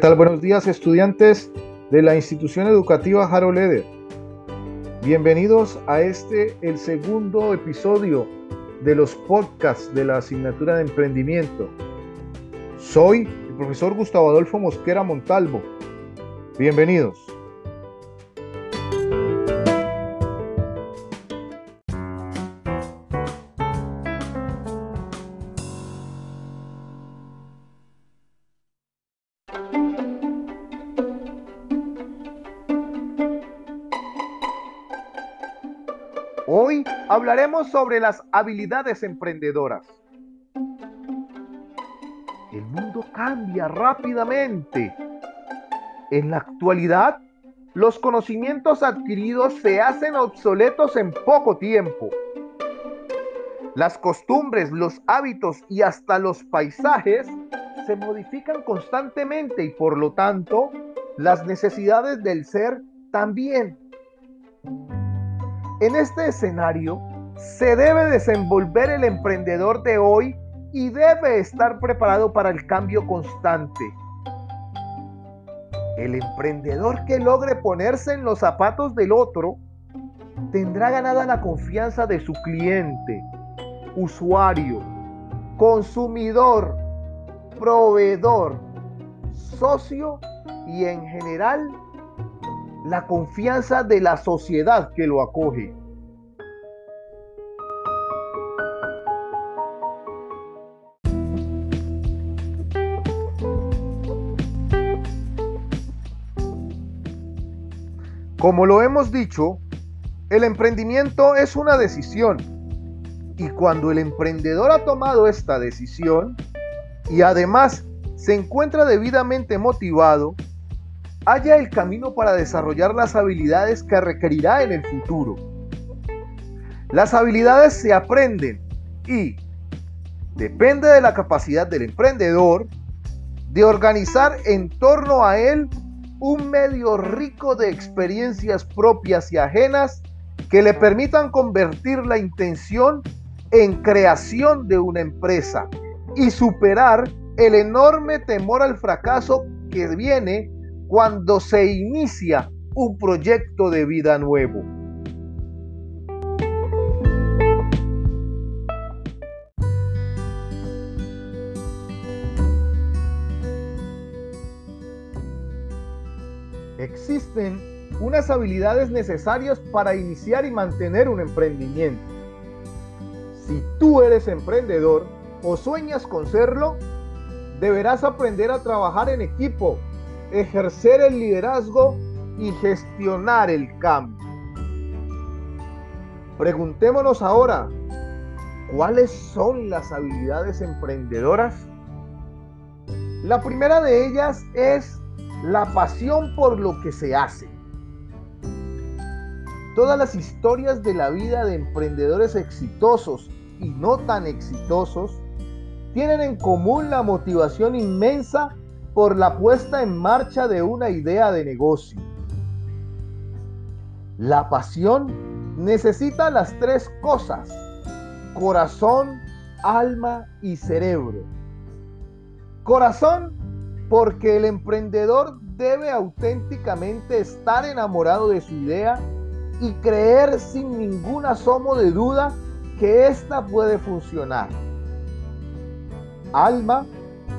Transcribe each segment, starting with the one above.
Buenos días, estudiantes de la institución educativa Harold Eder. Bienvenidos a este, el segundo episodio de los podcasts de la asignatura de emprendimiento. Soy el profesor Gustavo Adolfo Mosquera Montalvo. Bienvenidos. Sobre las habilidades emprendedoras. El mundo cambia rápidamente. En la actualidad, los conocimientos adquiridos se hacen obsoletos en poco tiempo. Las costumbres, los hábitos y hasta los paisajes se modifican constantemente y por lo tanto las necesidades del ser también. En este escenario se debe desenvolver el emprendedor de hoy y debe estar preparado para el cambio constante. El emprendedor que logre ponerse en los zapatos del otro tendrá ganada la confianza de su cliente, usuario, consumidor, proveedor, socio y en general la confianza de la sociedad que lo acoge. Como lo hemos dicho, el emprendimiento es una decisión. Y cuando el emprendedor ha tomado esta decisión y además se encuentra debidamente motivado, haya el camino para desarrollar las habilidades que requerirá en el futuro. Las habilidades se aprenden y depende de la capacidad del emprendedor de organizar en torno a él un medio rico de experiencias propias y ajenas que le permitan convertir la intención en creación de una empresa y superar el enorme temor al fracaso que viene cuando se inicia un proyecto de vida nuevo. Existen unas habilidades necesarias para iniciar y mantener un emprendimiento. Si tú eres emprendedor o sueñas con serlo, deberás aprender a trabajar en equipo, ejercer el liderazgo y gestionar el cambio. Preguntémonos ahora, ¿cuáles son las habilidades emprendedoras? La primera de ellas es la pasión por lo que se hace. Todas las historias de la vida de emprendedores exitosos y no tan exitosos tienen en común la motivación inmensa por la puesta en marcha de una idea de negocio. La pasión necesita las tres cosas, corazón, alma y cerebro. Corazón porque el emprendedor debe auténticamente estar enamorado de su idea y creer sin ningún asomo de duda que ésta puede funcionar. Alma,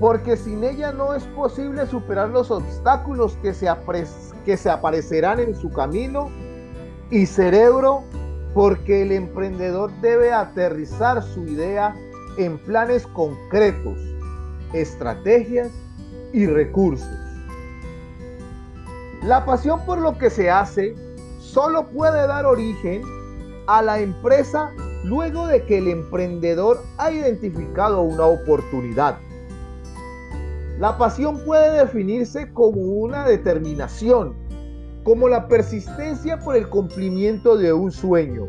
porque sin ella no es posible superar los obstáculos que se, que se aparecerán en su camino. Y cerebro, porque el emprendedor debe aterrizar su idea en planes concretos, estrategias y recursos. La pasión por lo que se hace solo puede dar origen a la empresa luego de que el emprendedor ha identificado una oportunidad. La pasión puede definirse como una determinación, como la persistencia por el cumplimiento de un sueño.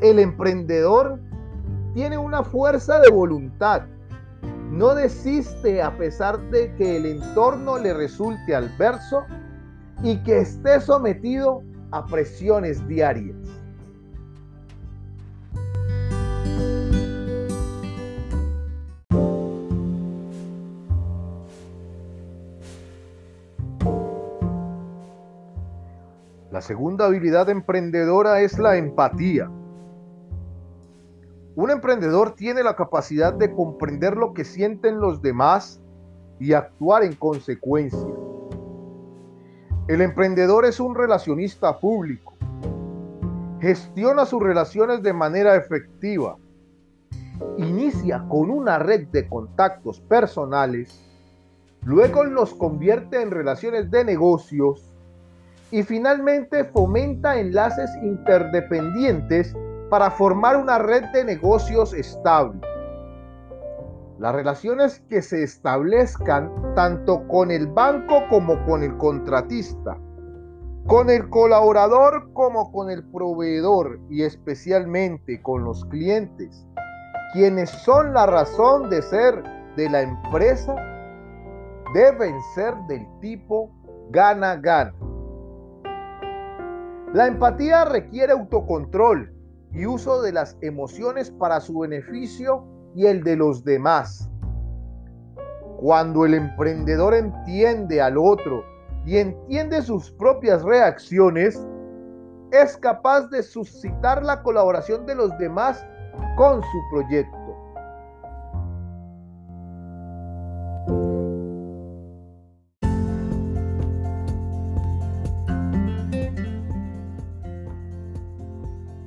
El emprendedor tiene una fuerza de voluntad no desiste a pesar de que el entorno le resulte adverso y que esté sometido a presiones diarias. La segunda habilidad emprendedora es la empatía. Un emprendedor tiene la capacidad de comprender lo que sienten los demás y actuar en consecuencia. El emprendedor es un relacionista público. Gestiona sus relaciones de manera efectiva. Inicia con una red de contactos personales, luego los convierte en relaciones de negocios y finalmente fomenta enlaces interdependientes para formar una red de negocios estable. Las relaciones que se establezcan tanto con el banco como con el contratista, con el colaborador como con el proveedor y especialmente con los clientes, quienes son la razón de ser de la empresa, deben ser del tipo gana-gana. La empatía requiere autocontrol y uso de las emociones para su beneficio y el de los demás. Cuando el emprendedor entiende al otro y entiende sus propias reacciones, es capaz de suscitar la colaboración de los demás con su proyecto.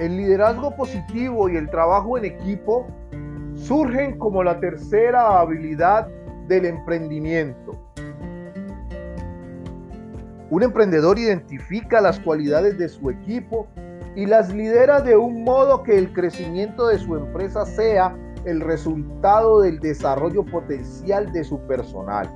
El liderazgo positivo y el trabajo en equipo surgen como la tercera habilidad del emprendimiento. Un emprendedor identifica las cualidades de su equipo y las lidera de un modo que el crecimiento de su empresa sea el resultado del desarrollo potencial de su personal.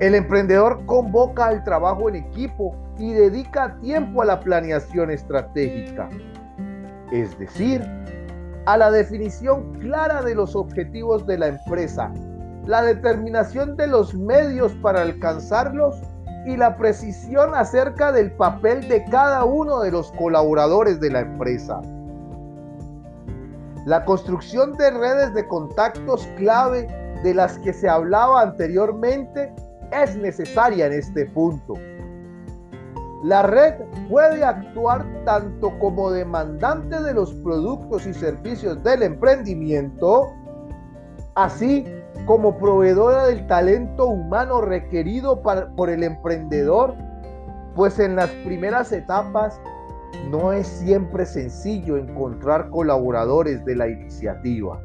El emprendedor convoca al trabajo en equipo y dedica tiempo a la planeación estratégica, es decir, a la definición clara de los objetivos de la empresa, la determinación de los medios para alcanzarlos y la precisión acerca del papel de cada uno de los colaboradores de la empresa. La construcción de redes de contactos clave de las que se hablaba anteriormente es necesaria en este punto. La red puede actuar tanto como demandante de los productos y servicios del emprendimiento, así como proveedora del talento humano requerido por el emprendedor, pues en las primeras etapas no es siempre sencillo encontrar colaboradores de la iniciativa.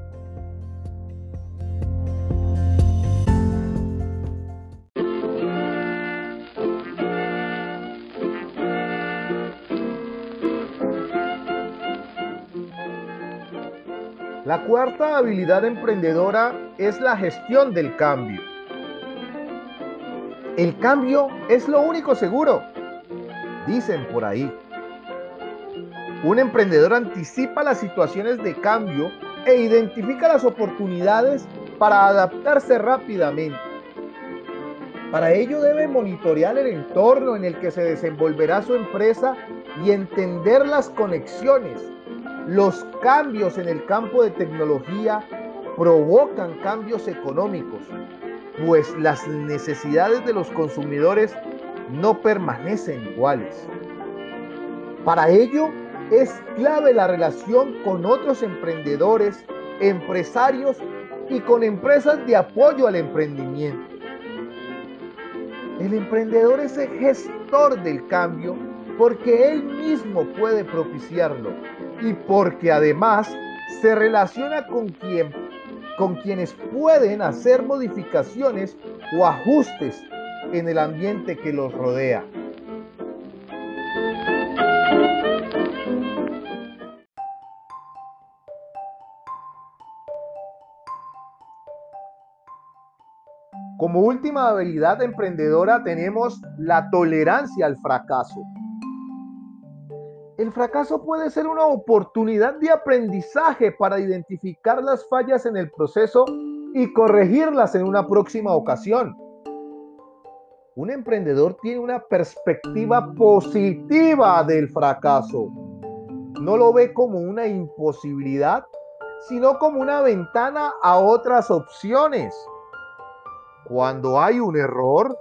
La cuarta habilidad emprendedora es la gestión del cambio. El cambio es lo único seguro, dicen por ahí. Un emprendedor anticipa las situaciones de cambio e identifica las oportunidades para adaptarse rápidamente. Para ello debe monitorear el entorno en el que se desenvolverá su empresa y entender las conexiones los cambios en el campo de tecnología provocan cambios económicos, pues las necesidades de los consumidores no permanecen iguales. Para ello es clave la relación con otros emprendedores, empresarios y con empresas de apoyo al emprendimiento. El emprendedor es el gestor del cambio porque él mismo puede propiciarlo y porque además se relaciona con, con quienes pueden hacer modificaciones o ajustes en el ambiente que los rodea. Como última habilidad emprendedora tenemos la tolerancia al fracaso. El fracaso puede ser una oportunidad de aprendizaje para identificar las fallas en el proceso y corregirlas en una próxima ocasión. Un emprendedor tiene una perspectiva positiva del fracaso. No lo ve como una imposibilidad, sino como una ventana a otras opciones. Cuando hay un error,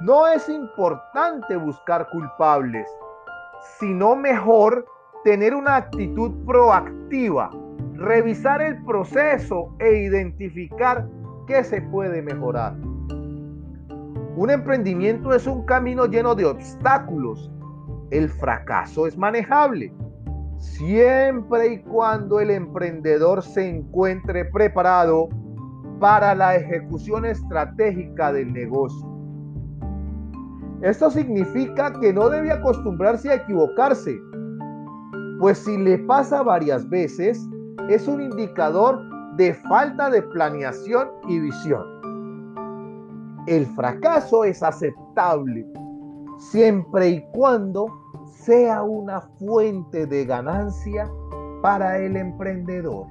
no es importante buscar culpables, sino mejor tener una actitud proactiva, revisar el proceso e identificar qué se puede mejorar. Un emprendimiento es un camino lleno de obstáculos. El fracaso es manejable, siempre y cuando el emprendedor se encuentre preparado para la ejecución estratégica del negocio. Esto significa que no debe acostumbrarse a equivocarse, pues si le pasa varias veces, es un indicador de falta de planeación y visión. El fracaso es aceptable siempre y cuando sea una fuente de ganancia para el emprendedor.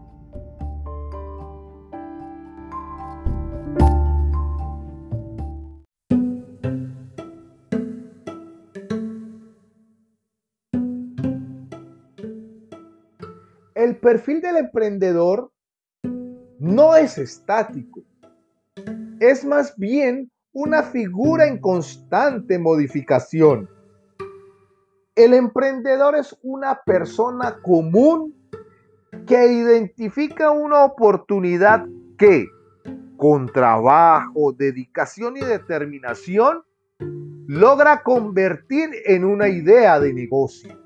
Perfil del emprendedor no es estático, es más bien una figura en constante modificación. El emprendedor es una persona común que identifica una oportunidad que, con trabajo, dedicación y determinación, logra convertir en una idea de negocio.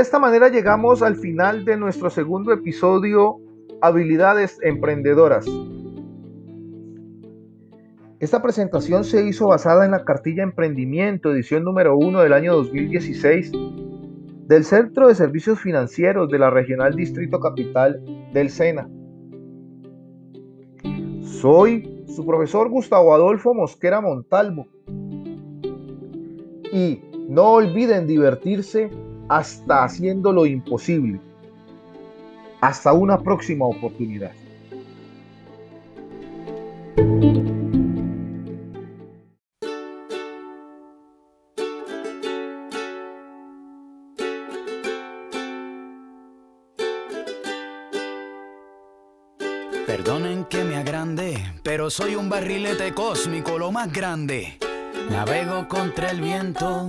De esta manera llegamos al final de nuestro segundo episodio, Habilidades Emprendedoras. Esta presentación se hizo basada en la cartilla Emprendimiento, edición número 1 del año 2016, del Centro de Servicios Financieros de la Regional Distrito Capital del SENA. Soy su profesor Gustavo Adolfo Mosquera Montalvo. Y no olviden divertirse hasta haciendo lo imposible. Hasta una próxima oportunidad. Perdonen que me agrande, pero soy un barrilete cósmico, lo más grande. Navego contra el viento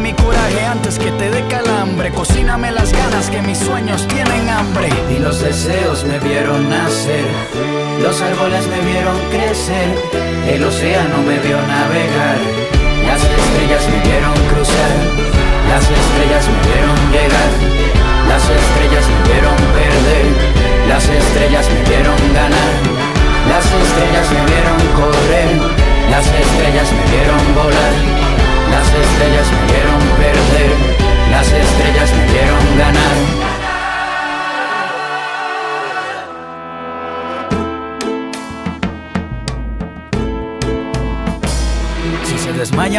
Mi coraje antes que te dé calambre. Cocíname las ganas que mis sueños tienen hambre. Y los deseos me vieron nacer. Los árboles me vieron crecer. El océano me vio navegar. Las estrellas me vieron cruzar. Las estrellas me vieron llegar. Las estrellas me vieron perder. Las estrellas me vieron ganar. Las estrellas me vieron correr. Las estrellas me vieron volar.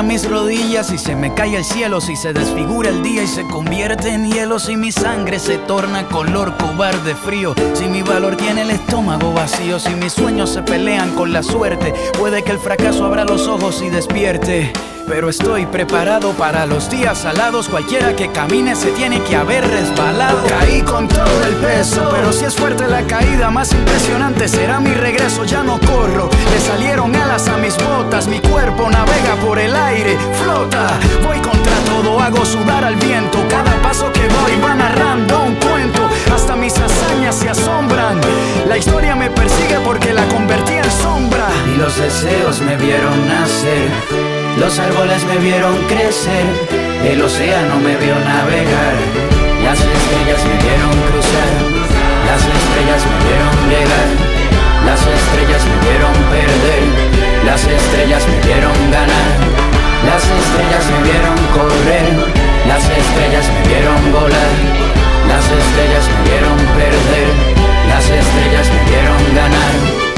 Mis rodillas y se me cae el cielo, si se desfigura el día y se convierte en hielo, si mi sangre se torna color cobarde frío, si mi valor tiene el estómago vacío, si mis sueños se pelean con la suerte, puede que el fracaso abra los ojos y despierte. Pero estoy preparado para los días salados. Cualquiera que camine se tiene que haber resbalado. Caí con todo el peso, pero si es fuerte la caída, más impresionante será mi regreso. Ya no corro, le salieron alas a mis botas. Mi cuerpo navega por el aire, flota. Voy contra todo, hago sudar al viento. Cada paso que doy va narrando un cuento. Hasta mis hazañas se asombran. La historia me persigue porque la convertí en sombra. Y los deseos me vieron nacer. Los árboles me vieron crecer, el océano me vio navegar, las estrellas me vieron cruzar, las estrellas me vieron llegar, las estrellas me vieron perder, las estrellas me vieron ganar, las estrellas me vieron correr, las estrellas me vieron volar, las estrellas me vieron perder, las estrellas me vieron ganar.